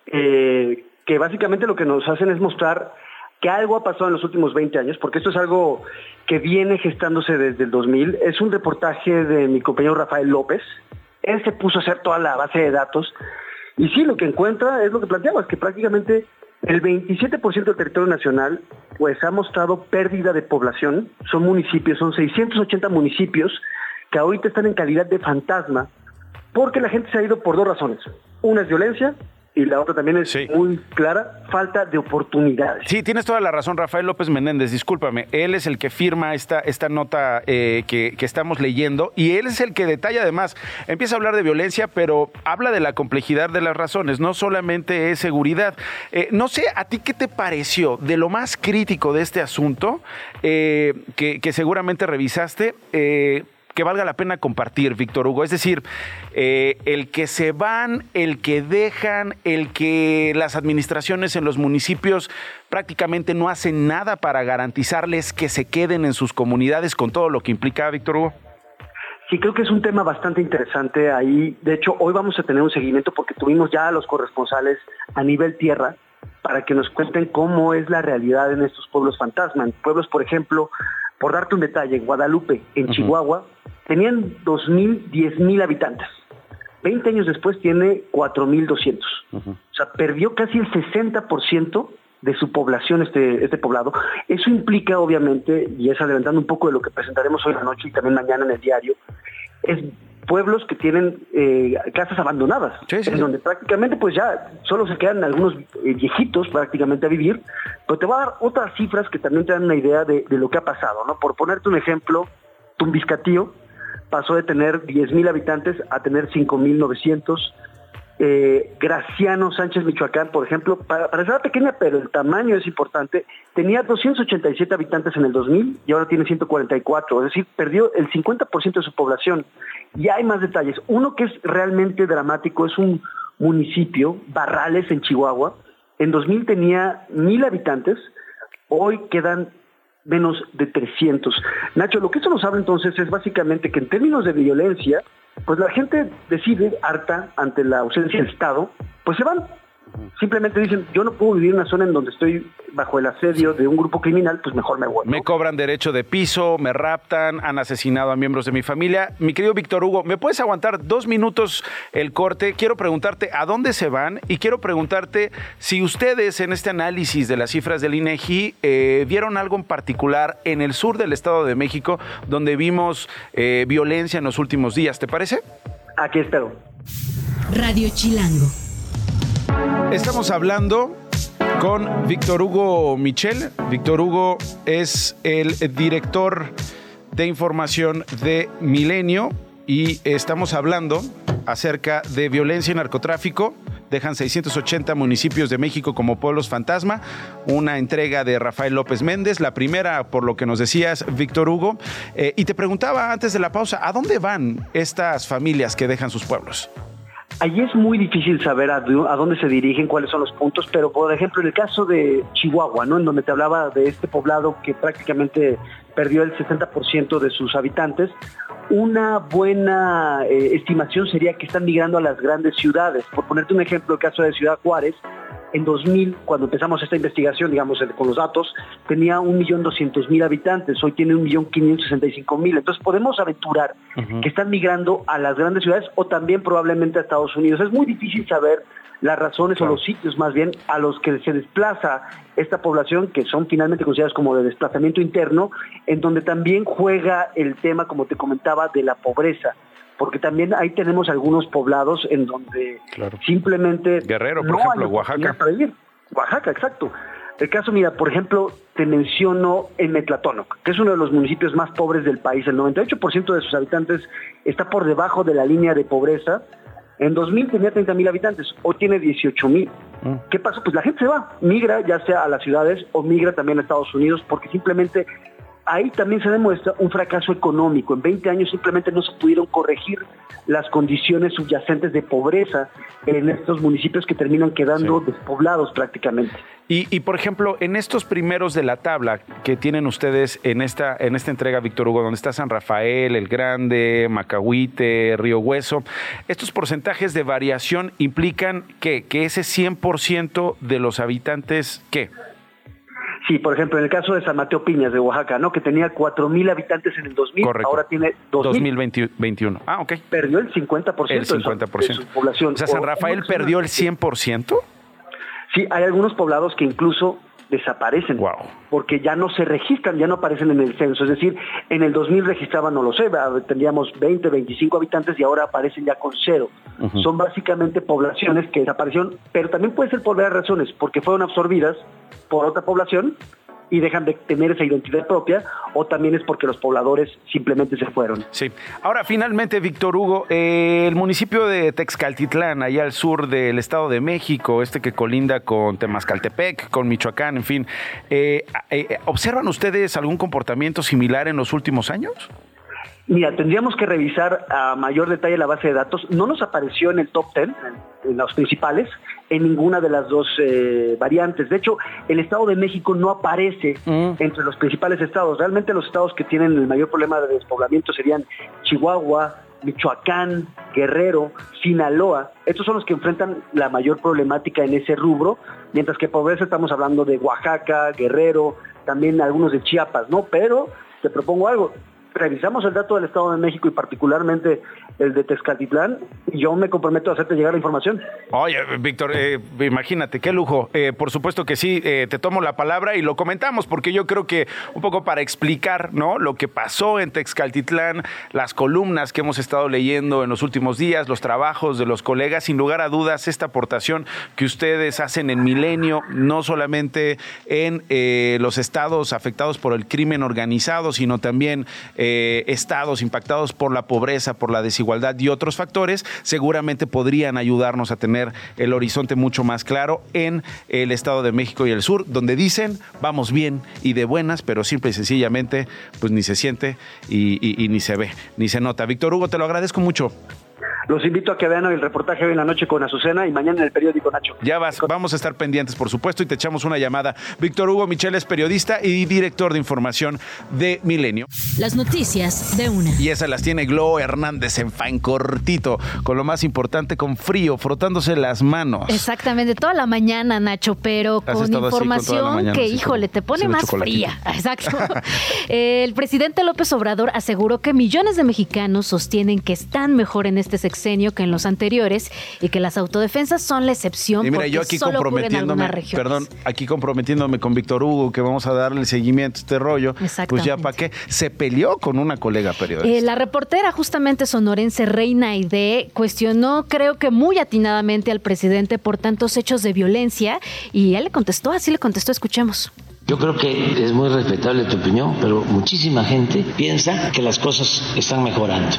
eh, que básicamente lo que nos hacen es mostrar que algo ha pasado en los últimos 20 años, porque esto es algo que viene gestándose desde el 2000. Es un reportaje de mi compañero Rafael López, él se puso a hacer toda la base de datos y sí, lo que encuentra es lo que planteabas, que prácticamente el 27% del territorio nacional pues ha mostrado pérdida de población, son municipios, son 680 municipios que ahorita están en calidad de fantasma, porque la gente se ha ido por dos razones. Una es violencia y la otra también es muy clara, falta de oportunidades. Sí, tienes toda la razón, Rafael López Menéndez, discúlpame, él es el que firma esta, esta nota eh, que, estamos leyendo y él es el que detalla además, empieza a hablar de violencia, pero habla de la complejidad de las razones, no solamente es seguridad. Eh, no sé, ¿a ti qué te pareció de lo más crítico de este asunto eh, que, que, seguramente revisaste? Que valga la pena compartir, Víctor Hugo. Es decir, eh, el que se van, el que dejan, el que las administraciones en los municipios prácticamente no hacen nada para garantizarles que se queden en sus comunidades con todo lo que implica, Víctor Hugo. Sí, creo que es un tema bastante interesante ahí. De hecho, hoy vamos a tener un seguimiento porque tuvimos ya a los corresponsales a nivel tierra para que nos cuenten cómo es la realidad en estos pueblos fantasma. pueblos, por ejemplo, por darte un detalle, en Guadalupe, en Chihuahua, tenían 2.000, 10.000 habitantes. 20 años después tiene 4.200. O sea, perdió casi el 60% de su población este, este poblado. Eso implica, obviamente, y es adelantando un poco de lo que presentaremos hoy en la noche y también mañana en el diario, es pueblos que tienen eh, casas abandonadas, en donde prácticamente pues ya solo se quedan algunos eh, viejitos prácticamente a vivir, pero te voy a dar otras cifras que también te dan una idea de, de lo que ha pasado, ¿no? Por ponerte un ejemplo, Tumbiscatío pasó de tener 10.000 habitantes a tener 5.900, eh, Graciano Sánchez Michoacán, por ejemplo, para, para ser pequeña, pero el tamaño es importante, tenía 287 habitantes en el 2000 y ahora tiene 144, es decir, perdió el 50% de su población. Y hay más detalles. Uno que es realmente dramático es un municipio, Barrales, en Chihuahua. En 2000 tenía mil habitantes, hoy quedan menos de 300. Nacho, lo que esto nos habla entonces es básicamente que en términos de violencia, pues la gente decide, harta ante la ausencia del Estado, pues se van. Simplemente dicen, yo no puedo vivir en una zona en donde estoy bajo el asedio de un grupo criminal, pues mejor me voy. Me cobran derecho de piso, me raptan, han asesinado a miembros de mi familia. Mi querido Víctor Hugo, ¿me puedes aguantar dos minutos el corte? Quiero preguntarte a dónde se van y quiero preguntarte si ustedes en este análisis de las cifras del INEGI eh, vieron algo en particular en el sur del Estado de México donde vimos eh, violencia en los últimos días. ¿Te parece? Aquí espero. Radio Chilango. Estamos hablando con Víctor Hugo Michel. Víctor Hugo es el director de información de Milenio y estamos hablando acerca de violencia y narcotráfico. Dejan 680 municipios de México como pueblos fantasma. Una entrega de Rafael López Méndez, la primera por lo que nos decías, Víctor Hugo. Eh, y te preguntaba antes de la pausa, ¿a dónde van estas familias que dejan sus pueblos? Allí es muy difícil saber a, dónde se dirigen, cuáles son los puntos, pero por ejemplo en el caso de Chihuahua, ¿no? en donde te hablaba de este poblado que prácticamente perdió el 60% de sus habitantes, una buena eh, estimación sería que están migrando a las grandes ciudades. Por ponerte un ejemplo, el caso de Ciudad Juárez, en 2000, cuando empezamos esta investigación, digamos, con los datos, tenía 1.200.000 habitantes, hoy tiene 1.565.000. Entonces podemos aventurar uh -huh. que están migrando a las grandes ciudades o también probablemente a Estados Unidos. Es muy difícil saber las razones claro. o los sitios más bien a los que se desplaza esta población, que son finalmente consideradas como de desplazamiento interno, en donde también juega el tema, como te comentaba, de la pobreza porque también ahí tenemos algunos poblados en donde claro. simplemente Guerrero, por no ejemplo, Oaxaca. Para vivir. Oaxaca, exacto. El caso, mira, por ejemplo, te menciono el Metlatónoc, que es uno de los municipios más pobres del país. El 98% de sus habitantes está por debajo de la línea de pobreza. En 2000 tenía 30 mil habitantes, hoy tiene 18 mil. Mm. ¿Qué pasa? Pues la gente se va, migra ya sea a las ciudades o migra también a Estados Unidos porque simplemente ahí también se demuestra un fracaso económico. En 20 años simplemente no se pudieron corregir las condiciones subyacentes de pobreza en estos municipios que terminan quedando sí. despoblados prácticamente. Y, y, por ejemplo, en estos primeros de la tabla que tienen ustedes en esta, en esta entrega, Víctor Hugo, donde está San Rafael, El Grande, Macahuite, Río Hueso, estos porcentajes de variación implican que, que ese 100% de los habitantes, ¿qué? Sí, por ejemplo, en el caso de San Mateo Piñas de Oaxaca, ¿no? Que tenía 4.000 habitantes en el 2000, Correcto. ahora tiene 2021. Ah, ok. Perdió el 50%, el 50%. De, su, de su población. O sea, San Rafael o, perdió el 100%. Sí, hay algunos poblados que incluso desaparecen wow. porque ya no se registran, ya no aparecen en el censo. Es decir, en el 2000 registraban, no lo sé, tendríamos 20, 25 habitantes y ahora aparecen ya con cero. Uh -huh. Son básicamente poblaciones que desaparecieron, pero también puede ser por varias razones, porque fueron absorbidas por otra población y dejan de tener esa identidad propia o también es porque los pobladores simplemente se fueron. Sí. Ahora, finalmente, Víctor Hugo, eh, el municipio de Texcaltitlán, allá al sur del Estado de México, este que colinda con Temascaltepec, con Michoacán, en fin, eh, eh, ¿observan ustedes algún comportamiento similar en los últimos años? Mira, tendríamos que revisar a mayor detalle la base de datos. No nos apareció en el top 10, en, los principales, en ninguna de las dos eh, variantes. De hecho, el Estado de México no aparece mm. entre los principales estados. Realmente los estados que tienen el mayor problema de despoblamiento serían Chihuahua, Michoacán, Guerrero, Sinaloa. Estos son los que enfrentan la mayor problemática en ese rubro, mientras que pobreza estamos hablando de Oaxaca, Guerrero, también algunos de Chiapas, ¿no? Pero te propongo algo, revisamos el dato del Estado de México y particularmente el de Texcatitlán y yo me comprometo a hacerte llegar la información. Oye, Víctor, eh, imagínate, qué lujo. Eh, por supuesto que sí, eh, te tomo la palabra y lo comentamos porque yo creo que un poco para explicar ¿no? lo que pasó en Texcaltitlán, las columnas que hemos estado leyendo en los últimos días, los trabajos de los colegas, sin lugar a dudas, esta aportación que ustedes hacen en Milenio, no solamente en los estados afectados por el crimen organizado, sino también estados impactados por la pobreza, por la desigualdad igualdad y otros factores, seguramente podrían ayudarnos a tener el horizonte mucho más claro en el Estado de México y el sur, donde dicen vamos bien y de buenas, pero simple y sencillamente pues ni se siente y ni se ve, ni se nota. Víctor Hugo, te lo agradezco mucho. Los invito a que vean el reportaje hoy en la noche con Azucena y mañana en el periódico Nacho. Ya vas, vamos a estar pendientes, por supuesto, y te echamos una llamada. Víctor Hugo Michel es periodista y director de información de Milenio. Las noticias de una. Y esas las tiene Glo Hernández en fan cortito, con lo más importante, con frío, frotándose las manos. Exactamente, toda la mañana, Nacho, pero con información que, híjole, te pone más fría. (laughs) Exacto. el presidente López Obrador aseguró que millones de mexicanos sostienen que están mejor en este sector que en los anteriores y que las autodefensas son la excepción. Y mira, yo aquí comprometiéndome, perdón, aquí comprometiéndome con Víctor Hugo que vamos a darle seguimiento a este rollo, pues ya para qué, se peleó con una colega periodista. Eh, la reportera justamente sonorense Reina Aide cuestionó, creo que muy atinadamente al presidente por tantos hechos de violencia y él le contestó, así le contestó, escuchemos. Yo creo que es muy respetable tu opinión, pero muchísima gente piensa que las cosas están mejorando.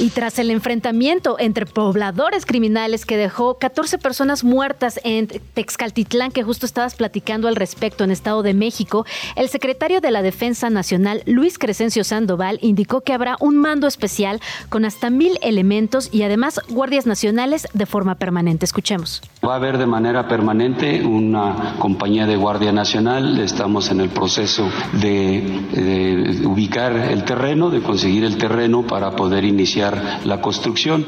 Y tras el enfrentamiento entre pobladores criminales que dejó 14 personas muertas en Texcaltitlán, que justo estabas platicando al respecto en Estado de México, el secretario de la Defensa Nacional, Luis Crescencio Sandoval, indicó que habrá un mando especial con hasta mil elementos y además guardias nacionales de forma permanente. Escuchemos. Va a haber de manera permanente una compañía de Guardia Nacional. Estamos en el proceso de, de ubicar el terreno, de conseguir el terreno para poder iniciar la construcción.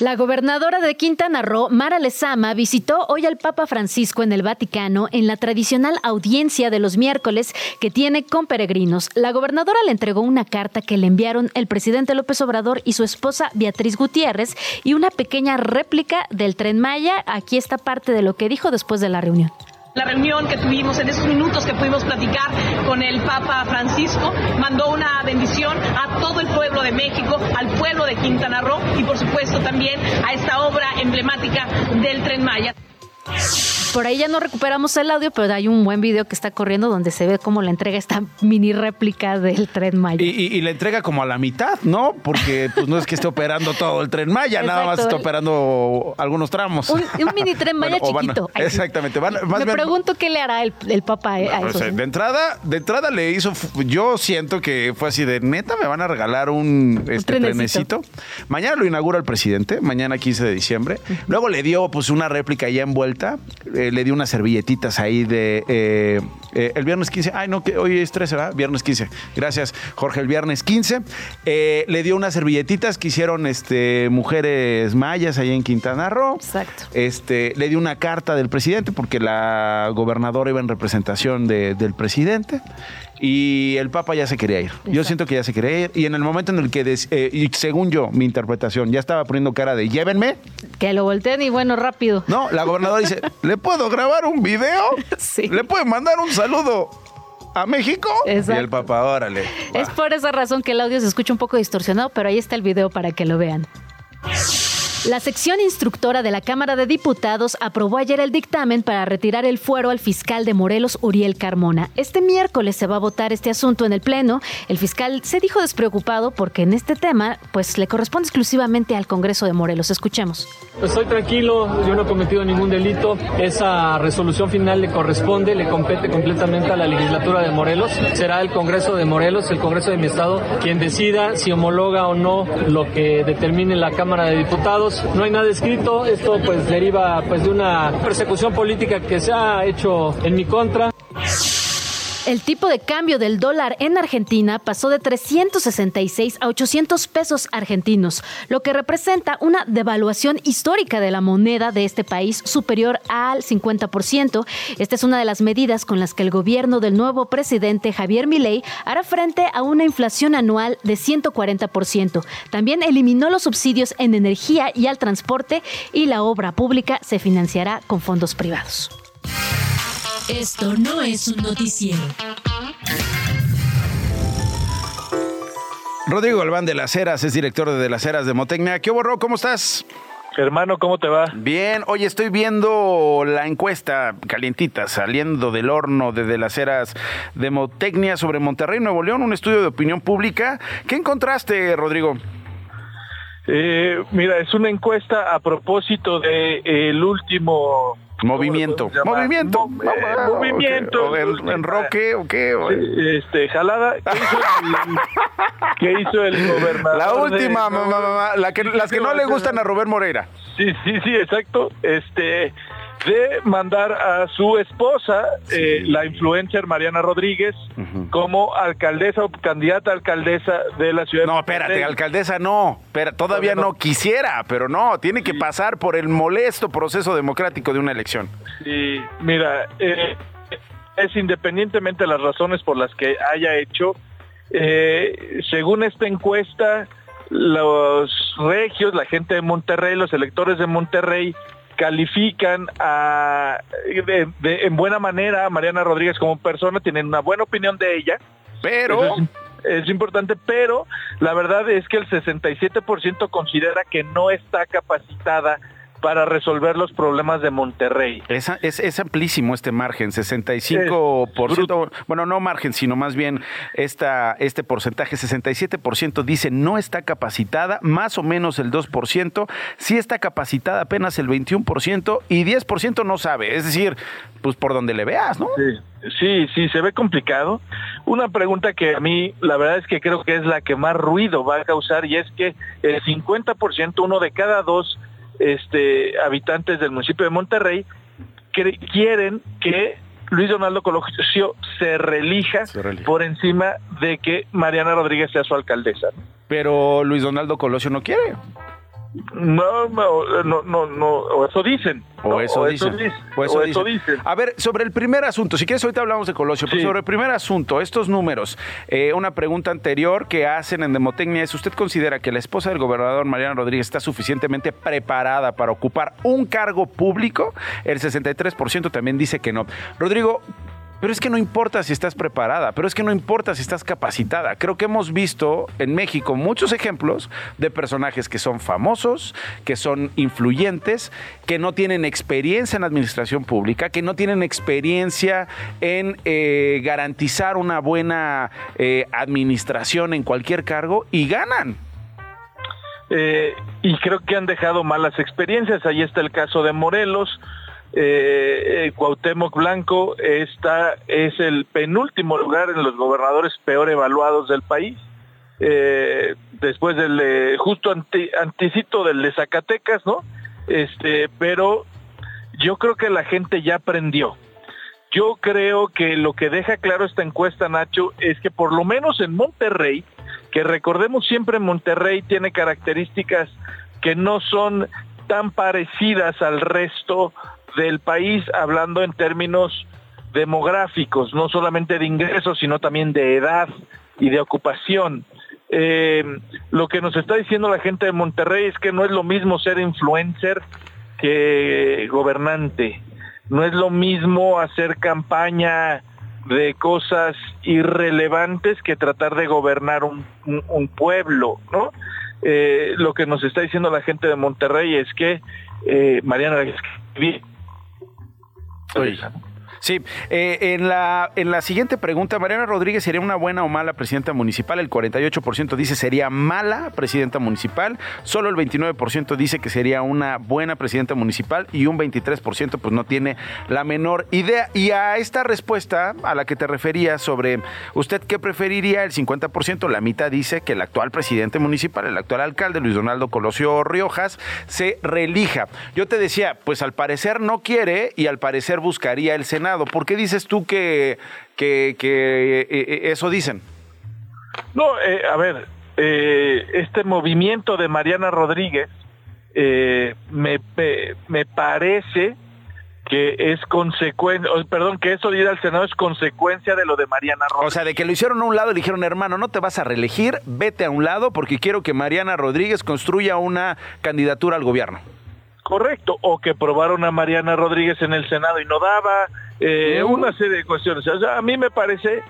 La gobernadora de Quintana Roo, Mara Lezama, visitó hoy al Papa Francisco en el Vaticano en la tradicional audiencia de los miércoles que tiene con peregrinos. La gobernadora le entregó una carta que le enviaron el presidente López Obrador y su esposa Beatriz Gutiérrez y una pequeña réplica del tren Maya. Aquí está parte de lo que dijo después de la reunión. La reunión que tuvimos en esos minutos que pudimos platicar con el Papa Francisco mandó una bendición a todo el pueblo de México, al pueblo de Quintana Roo y por supuesto también a esta obra emblemática del tren Maya. Por ahí ya no recuperamos el audio, pero hay un buen video que está corriendo donde se ve cómo la entrega esta mini réplica del tren Maya. Y, la entrega como a la mitad, ¿no? Porque pues no es que esté operando todo el tren Maya, nada más está operando algunos tramos. Un, mini tren Maya chiquito. exactamente. Me pregunto qué le hará el, el Papa a eso. de entrada, de entrada le hizo, yo siento que fue así de neta, me van a regalar un, este, trenecito. Mañana lo inaugura el presidente, mañana 15 de diciembre. Luego le dio pues una réplica ya envuelta eh, le di unas servilletitas ahí de eh, eh, el viernes 15. Ay, no, que hoy es 13, ¿verdad? Viernes 15. Gracias, Jorge, el viernes 15. le dio unas servilletitas que hicieron este, mujeres mayas ahí en Quintana Roo. Exacto. Este, le di una carta del presidente porque la gobernadora iba en representación del presidente y el Papa ya se quería ir. Yo siento que ya se quería ir. Y en el momento en el que, eh, y según yo, mi interpretación, ya estaba poniendo cara de llévenme. Que lo volteen y bueno, rápido. No, la gobernadora dice, (laughs) ¿le puedo grabar un video? Sí. ¿Le puedo mandar un saludo? a México Exacto. y el Papa, órale. Es por esa razón que el audio se escucha un poco distorsionado, pero ahí está el video para que lo vean. La sección instructora de la Cámara de Diputados aprobó ayer el dictamen para retirar el fuero al fiscal de Morelos, Uriel Carmona. Este miércoles se va a votar este asunto en el Pleno. El fiscal se dijo despreocupado porque en este tema pues le corresponde exclusivamente al Congreso de Morelos. Escuchemos. Estoy tranquilo, yo no he cometido ningún delito. Esa resolución final le corresponde, le compete completamente a la legislatura de Morelos. Será el Congreso de Morelos, el Congreso de mi estado, quien decida si homologa o no lo que determine la Cámara de Diputados no hay nada escrito, esto pues deriva pues de una persecución política que se ha hecho en mi contra. El tipo de cambio del dólar en Argentina pasó de 366 a 800 pesos argentinos, lo que representa una devaluación histórica de la moneda de este país superior al 50%. Esta es una de las medidas con las que el gobierno del nuevo presidente Javier Milei hará frente a una inflación anual de 140%. También eliminó los subsidios en energía y al transporte y la obra pública se financiará con fondos privados. Esto no es un noticiero. Rodrigo Galván de las Heras es director de, de las Heras de Motecnia. ¿Qué borró? ¿Cómo estás? Hermano, ¿cómo te va? Bien, oye, estoy viendo la encuesta calientita saliendo del horno de, de las Heras de Motecnia sobre Monterrey, Nuevo León, un estudio de opinión pública. ¿Qué encontraste, Rodrigo? Eh, mira, es una encuesta a propósito de el último Movimiento. Movimiento. Mo- eh, movimiento. ¿O en, en roque o qué? O- Este, jalada. ¿Qué hizo el, qué hizo el (laughs) gobernador? La última, de- mamá, mamá, la que, las que no le gustan a Rubén Moreira. Sí, sí, sí, exacto. Este, de mandar a su esposa, eh, la influencer Mariana Rodríguez, como alcaldesa o candidata a alcaldesa de la ciudad. No, espérate, alcaldesa no, pero todavía Todavía no. no quisiera, pero no, tiene que pasar por el molesto proceso democrático de una elección. Sí, mira, eh, es independientemente de las razones por las que haya hecho, eh, según esta encuesta, los regios, la gente de Monterrey, los electores de Monterrey, califican a, de- de- en buena manera a Mariana Rodríguez como persona, tienen una buena opinión de ella. Pero... Es importante, pero la verdad es que el 67% considera que no está capacitada para resolver los problemas de Monterrey. Es, es, es amplísimo este margen, 65%, bueno, no margen, sino más bien esta, este porcentaje, 67% dice no está capacitada, más o menos el 2%, sí está capacitada apenas el 21% y 10% no sabe, es decir, pues por donde le veas, ¿no? Sí, sí, sí, se ve complicado. Una pregunta que a mí, la verdad es que creo que es la que más ruido va a causar y es que el 50%, uno de cada dos este, habitantes del municipio de Monterrey, quieren que Luis Donaldo Colosio se reelija, por encima de que Mariana Rodríguez sea su alcaldesa. Pero Luis Donaldo Colosio no quiere. No, no, no, no, no, o eso dicen. O ¿no? eso dicen. dice- O eso o eso dicen. dicen. A ver, sobre el primer asunto, si quieres ahorita hablamos de Colosio, pero sobre el primer asunto, estos números, eh, una pregunta anterior que hacen en Demotecnia es, ¿usted considera que la esposa del gobernador Mariana Rodríguez está suficientemente preparada para ocupar un cargo público? El 63% también dice que no. Rodrigo, pero es que no importa si estás preparada, pero es que no importa si estás capacitada. Creo que hemos visto en México muchos ejemplos de personajes que son famosos, que son influyentes, que no tienen experiencia en administración pública, que no tienen experiencia en eh, garantizar una buena eh, administración en cualquier cargo y ganan. Eh, y creo que han dejado malas experiencias. Ahí está el caso de Morelos. Eh, eh, Cuauhtémoc Blanco está, es el penúltimo lugar en los gobernadores peor evaluados del país. Eh, después del eh, justo anti, anticito del de Zacatecas, ¿no? Este, pero yo creo que la gente ya aprendió. Yo creo que lo que deja claro esta encuesta, Nacho, es que por lo menos en Monterrey, que recordemos siempre Monterrey tiene características que no son tan parecidas al resto del país, hablando en términos demográficos, no solamente de ingresos, sino también de edad y de ocupación. Eh, lo que nos está diciendo la gente de Monterrey es que no es lo mismo ser influencer que gobernante. No es lo mismo hacer campaña de cosas irrelevantes que tratar de gobernar un, pueblo, ¿no? Eh, lo que nos está diciendo la gente de Monterrey es que eh, Mariana 对? Sí, eh, en, la, en la siguiente pregunta, Mariana Rodríguez sería una buena o mala presidenta municipal. El 48% dice sería mala presidenta municipal, solo el 29% dice que sería una buena presidenta municipal y un 23% pues no tiene la menor idea. Y a esta respuesta a la que te referías sobre usted qué preferiría, el 50%, la mitad dice que el actual presidente municipal, el actual alcalde Luis Donaldo Colosio Riojas, se reelija. Yo te decía, pues al parecer no quiere y al parecer buscaría el Senado. ¿Por qué dices tú que, que, que eh, eh, eso dicen. No, eh, a ver, eh, este movimiento de Mariana Rodríguez eh, me, me, me parece que es consecuencia, perdón, que eso de ir al Senado es consecuencia de lo de Mariana Rodríguez. O sea, de que lo hicieron a un lado y le dijeron, hermano, no te vas a reelegir, vete a un lado porque quiero que Mariana Rodríguez construya una candidatura al gobierno. Correcto, o que probaron a Mariana Rodríguez en el Senado y no daba, eh, una serie de cuestiones. O sea, a mí me parece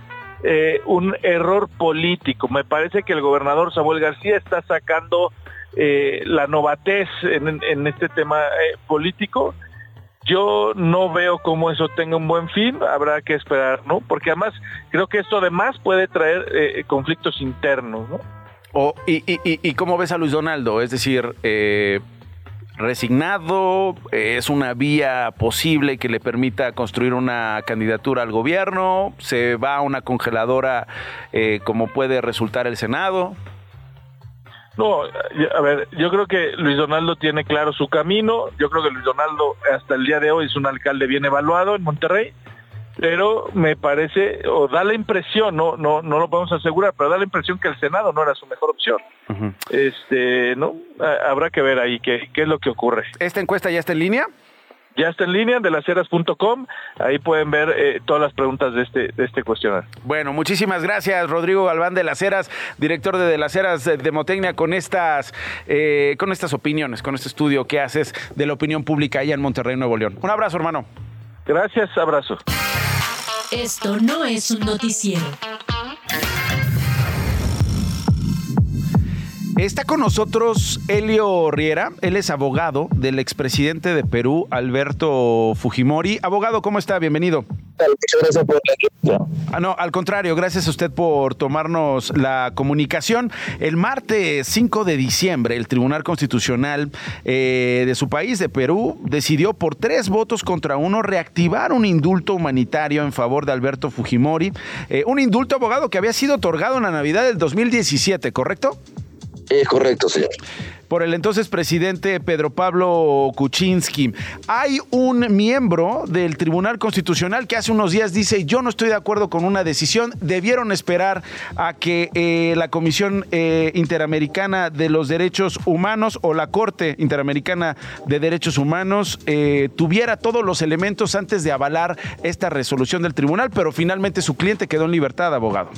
eh, un error político. Me parece que el gobernador Samuel García está sacando eh, la novatez en, en este tema político. Yo no veo cómo eso tenga un buen fin, habrá que esperar, ¿no? Porque además creo que esto además puede traer conflictos internos, ¿no? Y, y, y, ¿Y cómo ves a Luis Donaldo? Es decir, resignado, eh, es una vía posible que le permita construir una candidatura al gobierno, se va a una congeladora eh, como puede resultar el Senado. No, a ver, yo creo que Luis Donaldo tiene claro su camino. Yo creo que Luis Donaldo hasta el día de hoy es un alcalde bien evaluado en Monterrey, pero me parece o da la impresión, no, no, no lo podemos asegurar, pero da la impresión que el Senado no era su mejor opción. Este, no, habrá que ver ahí qué, qué es lo que ocurre. ¿Esta encuesta ya está en línea? Ya está en línea de laceras.com, ahí pueden ver eh, todas las preguntas de este, de este cuestionario. Bueno, muchísimas gracias, Rodrigo Galván de las Heras, director de, de las Heras de Demotecnia, con estas, eh, con estas opiniones, con este estudio que haces de la opinión pública allá en Monterrey, Nuevo León. Un abrazo, hermano. Gracias, abrazo. Esto no es un noticiero. Está con nosotros Helio Riera, él es abogado del expresidente de Perú, Alberto Fujimori. Abogado, ¿cómo está? Bienvenido. Muchas gracias por la. Ah, no, al contrario, gracias a usted por tomarnos la comunicación. El martes 5 de diciembre, el Tribunal Constitucional eh, de su país, de Perú, decidió por tres votos contra uno reactivar un indulto humanitario en favor de Alberto Fujimori. Eh, un indulto, abogado, que había sido otorgado en la Navidad del 2017, ¿correcto? Es correcto, señor. Por el entonces presidente Pedro Pablo Kuczynski. Hay un miembro del Tribunal Constitucional que hace unos días dice, yo no estoy de acuerdo con una decisión, debieron esperar a que eh, la Comisión eh, Interamericana de los Derechos Humanos o la Corte Interamericana de Derechos Humanos eh, tuviera todos los elementos antes de avalar esta resolución del tribunal, pero finalmente su cliente quedó en libertad, abogado.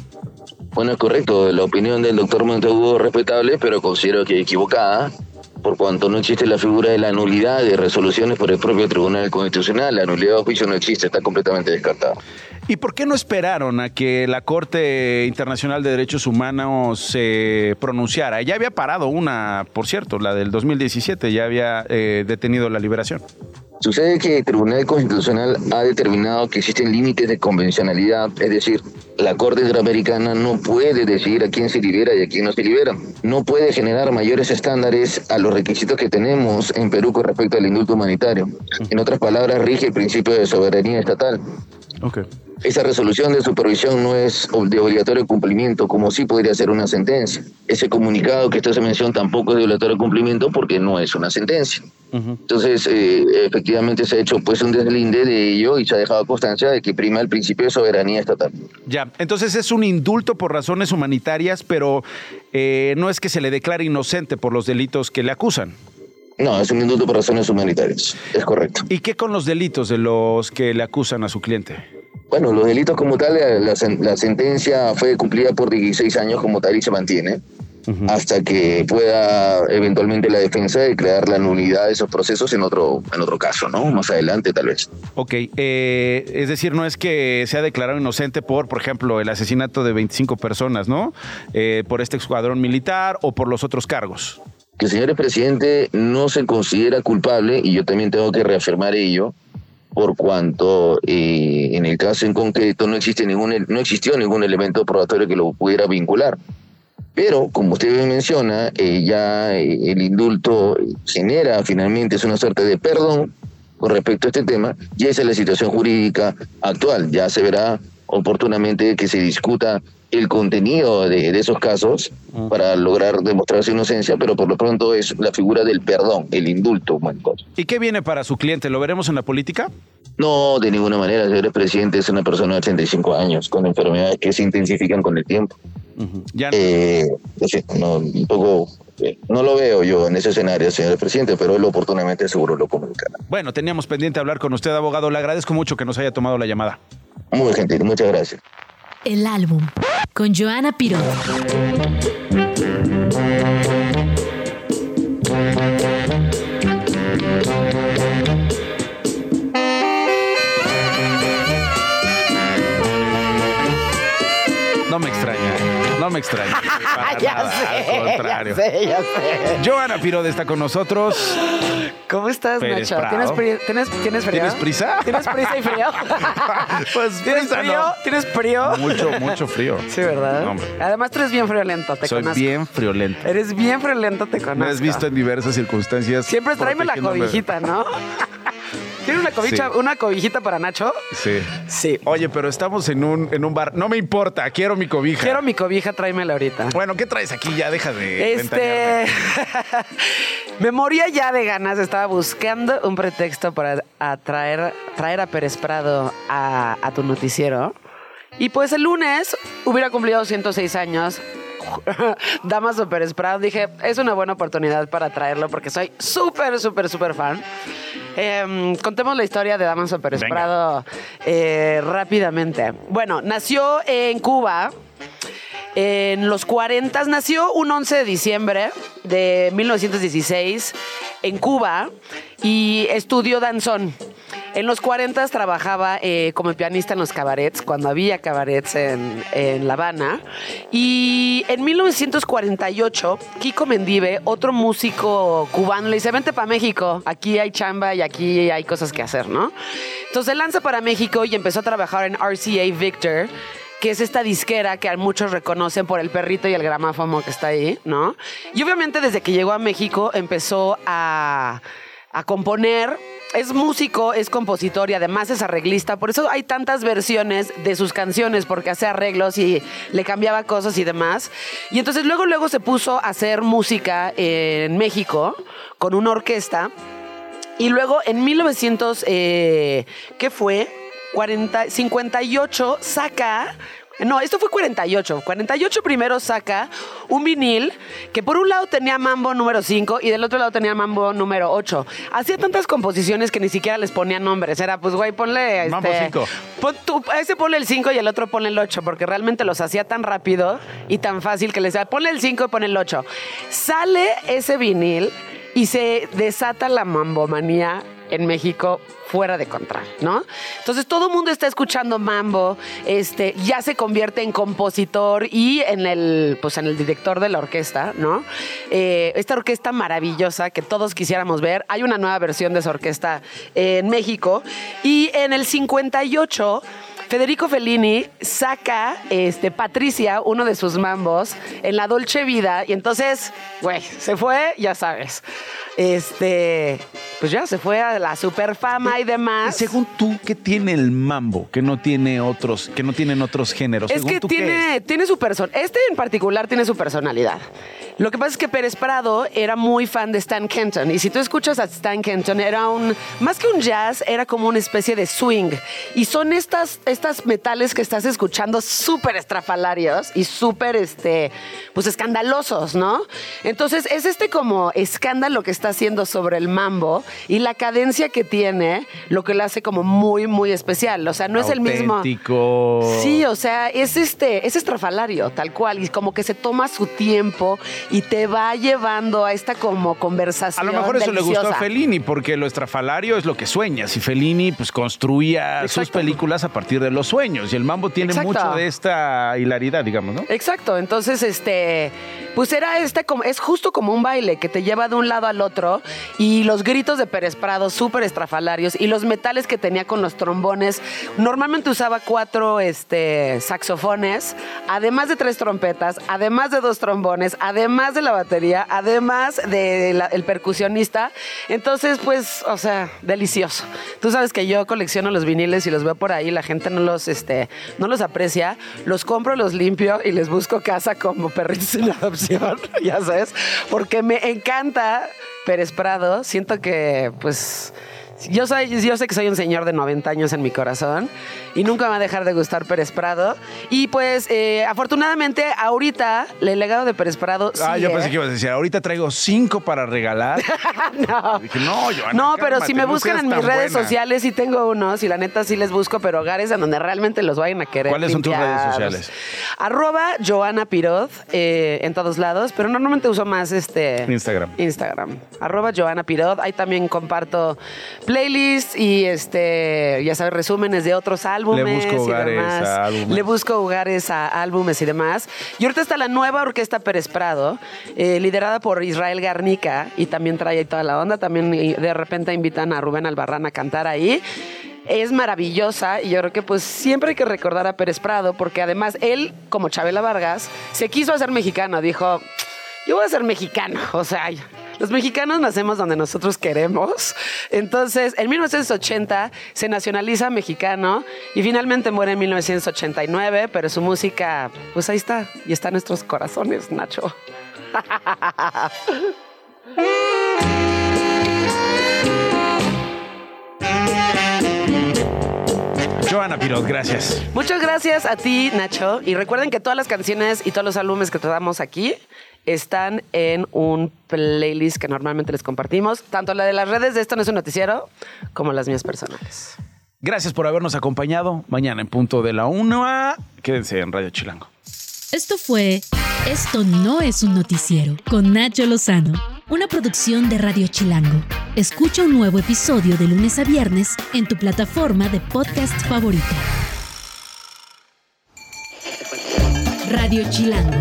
Bueno, es correcto. La opinión del doctor Monteagudo es respetable, pero considero que equivocada, por cuanto no existe la figura de la nulidad de resoluciones por el propio Tribunal Constitucional. La nulidad de juicio no existe, está completamente descartada. ¿Y por qué no esperaron a que la Corte Internacional de Derechos Humanos se pronunciara? Ya había parado una, por cierto, la del 2017, ya había eh, detenido la liberación. Sucede que el Tribunal Constitucional ha determinado que existen límites de convencionalidad, es decir, la Corte Interamericana no puede decidir a quién se libera y a quién no se libera. No puede generar mayores estándares a los requisitos que tenemos en Perú con respecto al indulto humanitario. En otras palabras, rige el principio de soberanía estatal. Okay. Esa resolución de supervisión no es de obligatorio cumplimiento, como sí podría ser una sentencia. Ese comunicado que usted se menciona tampoco es de obligatorio cumplimiento porque no es una sentencia. Uh -huh. Entonces, eh, efectivamente se ha hecho pues un deslinde de ello y se ha dejado constancia de que prima el principio de soberanía estatal. Ya, entonces es un indulto por razones humanitarias, pero eh, no es que se le declare inocente por los delitos que le acusan. No, es un indulto por razones humanitarias, es correcto. ¿Y qué con los delitos de los que le acusan a su cliente? Bueno, los delitos como tal, la, la, sentencia fue cumplida por 16 años como tal y se mantiene. Uh -huh. hasta que pueda eventualmente la defensa declarar la nulidad de esos procesos en otro, en otro caso, ¿no? Más adelante, tal vez. Ok, eh, es decir, no es que sea declarado inocente por, por ejemplo, el asesinato de 25 personas, ¿no? Eh, por este escuadrón militar o por los otros cargos. Que el señor presidente no se considera culpable, y yo también tengo que reafirmar ello, por cuanto eh, en el caso en concreto no existe ningún no existió ningún elemento probatorio que lo pudiera vincular. Pero, como usted menciona, eh, ya eh, el indulto genera finalmente es una suerte de perdón con respecto a este tema, y esa es la situación jurídica actual. Ya se verá oportunamente que se discuta el contenido de, de esos casos uh -huh. para lograr demostrar su inocencia, pero por lo pronto es la figura del perdón, el indulto. ¿Y qué viene para su cliente? ¿Lo veremos en la política? No, de ninguna manera. Señor presidente es una persona de 85 años con enfermedades que se intensifican con el tiempo. Ya Eh, no, un poco, eh, no lo veo yo en ese escenario, señor presidente, pero él oportunamente seguro lo comunicará. Bueno, teníamos pendiente hablar con usted, abogado. Le agradezco mucho que nos haya tomado la llamada. Muy gentil, muchas gracias. El álbum con Joana Pirot. No me extraña, no me extraña. (laughs) Para ya nada, sé, al contrario. ya sé, ya sé. Joana Pirode está con nosotros. ¿Cómo estás, Pérez Nacho? ¿Tienes, pri- tienes, ¿Tienes frío? ¿Tienes prisa? ¿Tienes prisa y frío? (laughs) pues ¿Tienes prisa frío? no. ¿Tienes frío? Mucho, mucho frío. Sí, ¿verdad? Hombre. Además, tú eres bien friolento, te Soy conozco. bien friolento. Eres bien friolento, te conozco. Me has visto en diversas circunstancias. Siempre tráeme la cobijita, ¿no? (laughs) ¿Tienes una cobija, Sí. una cobijita para Nacho? Sí. Sí. Oye, pero estamos en un, en un bar. No me importa, quiero mi cobija. Quiero mi cobija, tráemela ahorita. Bueno, ¿qué traes aquí? Ya deja de Este. (laughs) Me moría ya de ganas. Estaba buscando un pretexto para atraer, traer a Pérez Prado a, a tu noticiero. Y pues el lunes hubiera cumplido 106 años. Damaso Pérez Prado. Dije, es una buena oportunidad para traerlo porque soy súper, súper, súper fan. Em, contemos la historia de Damaso Pérez Venga. Prado eh, rápidamente. Bueno, nació en Cuba en los 40 nació un 11 de diciembre de 1916 en Cuba y estudió danzón. En los 40 trabajaba eh, como pianista en los cabarets, cuando había cabarets en, en La Habana. Y en 1948, Kiko Mendive, otro músico cubano, le dice, vente para México, aquí hay chamba y aquí hay cosas que hacer, ¿no? Entonces lanza para México y empezó a trabajar en RCA Victor, que es esta disquera que muchos reconocen por el perrito y el gramáfono que está ahí, ¿no? Y obviamente desde que llegó a México empezó a, a componer. Es músico, es compositor y además es arreglista. Por eso hay tantas versiones de sus canciones, porque hace arreglos y le cambiaba cosas y demás. Y entonces luego, luego se puso a hacer música en México con una orquesta. Y luego en 1900, eh, ¿qué fue? 40, 58 saca... No, esto fue 48. 48 primero saca un vinil que por un lado tenía mambo número 5 y del otro lado tenía mambo número 8. Hacía tantas composiciones que ni siquiera les ponía nombres. Era, pues, güey, ponle... Mambo este, cinco. pon tú- a ese ponle el 5 y el otro ponle el 8, porque realmente los hacía tan rápido y tan fácil que les decía, ponle el 5 y ponle el 8. Sale ese vinil y se desata la mambomanía en México fuera de control, ¿no? Entonces todo el mundo está escuchando mambo, este, ya se convierte en compositor y en el, pues en el director de la orquesta, ¿no? Eh, esta orquesta maravillosa que todos quisiéramos ver. Hay una nueva versión de esa orquesta en México y en el 58 Federico Fellini saca este, Patricia, uno de sus mambos, en la Dolce Vida. Y entonces, güey, se fue, ya sabes. Este, pues ya se fue a la superfama y demás. Según tú, ¿qué tiene el mambo que no tiene otros, que no tienen otros géneros? Es Según que tú, ¿qué tiene, tiene su personalidad. Este en particular tiene su personalidad. Lo que pasa es que Pérez Prado era muy fan de Stan Kenton. Y si tú escuchas a Stan Kenton, era un. Más que un jazz, era como una especie de swing. Y son estas, estas metales que estás escuchando súper estrafalarios y súper, este, pues escandalosos, ¿no? Entonces es este como escándalo que está haciendo sobre el mambo y la cadencia que tiene, lo que lo hace como muy, muy especial. O sea, no es el mismo. Sí, o sea, es este, es estrafalario, tal cual, y como que se toma su tiempo y te va llevando a esta como A conversación. lo mejor eso le gustó a. Fellini, porque lo estrafalario es lo que sueñas. Y Fellini, pues, construía sus películas a partir de los sueños. Y el mambo tiene Exacto. mucho de esta hilaridad, digamos, ¿no? Exacto, entonces este, pues era este como, es justo como un baile que te lleva de un lado al otro y los gritos de Pérez Prado súper estrafalarios y los metales que tenía con los trombones. Normalmente usaba cuatro este, saxofones, además de tres trompetas, además de dos trombones, además de la batería, además del percusionista. Entonces, pues, o sea, delicioso. Tú sabes que yo colecciono los viniles y los veo por ahí, la gente no los, este, no los aprecia, los compro, los limpio y les busco casa como perritos en adopción, (laughs) ya sabes, porque me encanta Pérez Prado, siento que, pues, Yo, soy, yo sé que soy un señor de 90 años en mi corazón y nunca me va a dejar de gustar Pérez Prado. Y pues, eh, afortunadamente, ahorita el legado de Pérez Prado. Ah, yo pensé que ibas a decir, ahorita traigo cinco para regalar. (laughs) no. Dije, no, Joana, No, pero cálmate, si me no buscan en mis redes sociales, sí tengo unos y la neta sí les busco, pero hogares en donde realmente los vayan a querer. ¿Cuáles son tus redes sociales? Arroba Joana Piroz eh, en todos lados, pero normalmente uso más este Instagram. Instagram. Arroba Joana Piroz. Ahí también comparto playlists y este, ya sabes, resúmenes de otros álbumes. Le busco y hogares demás. a álbumes. Le busco hogares a álbumes y demás. Y ahorita está la nueva orquesta Pérez Prado, eh, liderada por Israel Garnica, y también trae ahí toda la onda. También de repente invitan a Rubén Albarrán a cantar ahí. Es maravillosa y yo creo que pues siempre hay que recordar a Pérez Prado porque además él, como Chabela Vargas, se quiso hacer mexicano. Dijo, yo voy a ser mexicano. (laughs) O sea, los mexicanos nacemos donde nosotros queremos. Entonces, en 1980 se nacionaliza mexicano y finalmente muere en 1989, pero su música, pues ahí está, y está en nuestros corazones, Nacho. (laughs) Joana Pirot, gracias. Muchas gracias a ti, Nacho. Y recuerden que todas las canciones y todos los álbumes que tratamos aquí están en un playlist que normalmente les compartimos, tanto la de las redes de Esto no es un noticiero como las mías personales. Gracias por habernos acompañado. Mañana en punto de la una. Quédense en Radio Chilango. Esto fue Esto no es un noticiero con Nacho Lozano, una producción de Radio Chilango. Escucha un nuevo episodio de lunes a viernes en tu plataforma de podcast favorita. Radio Chilango,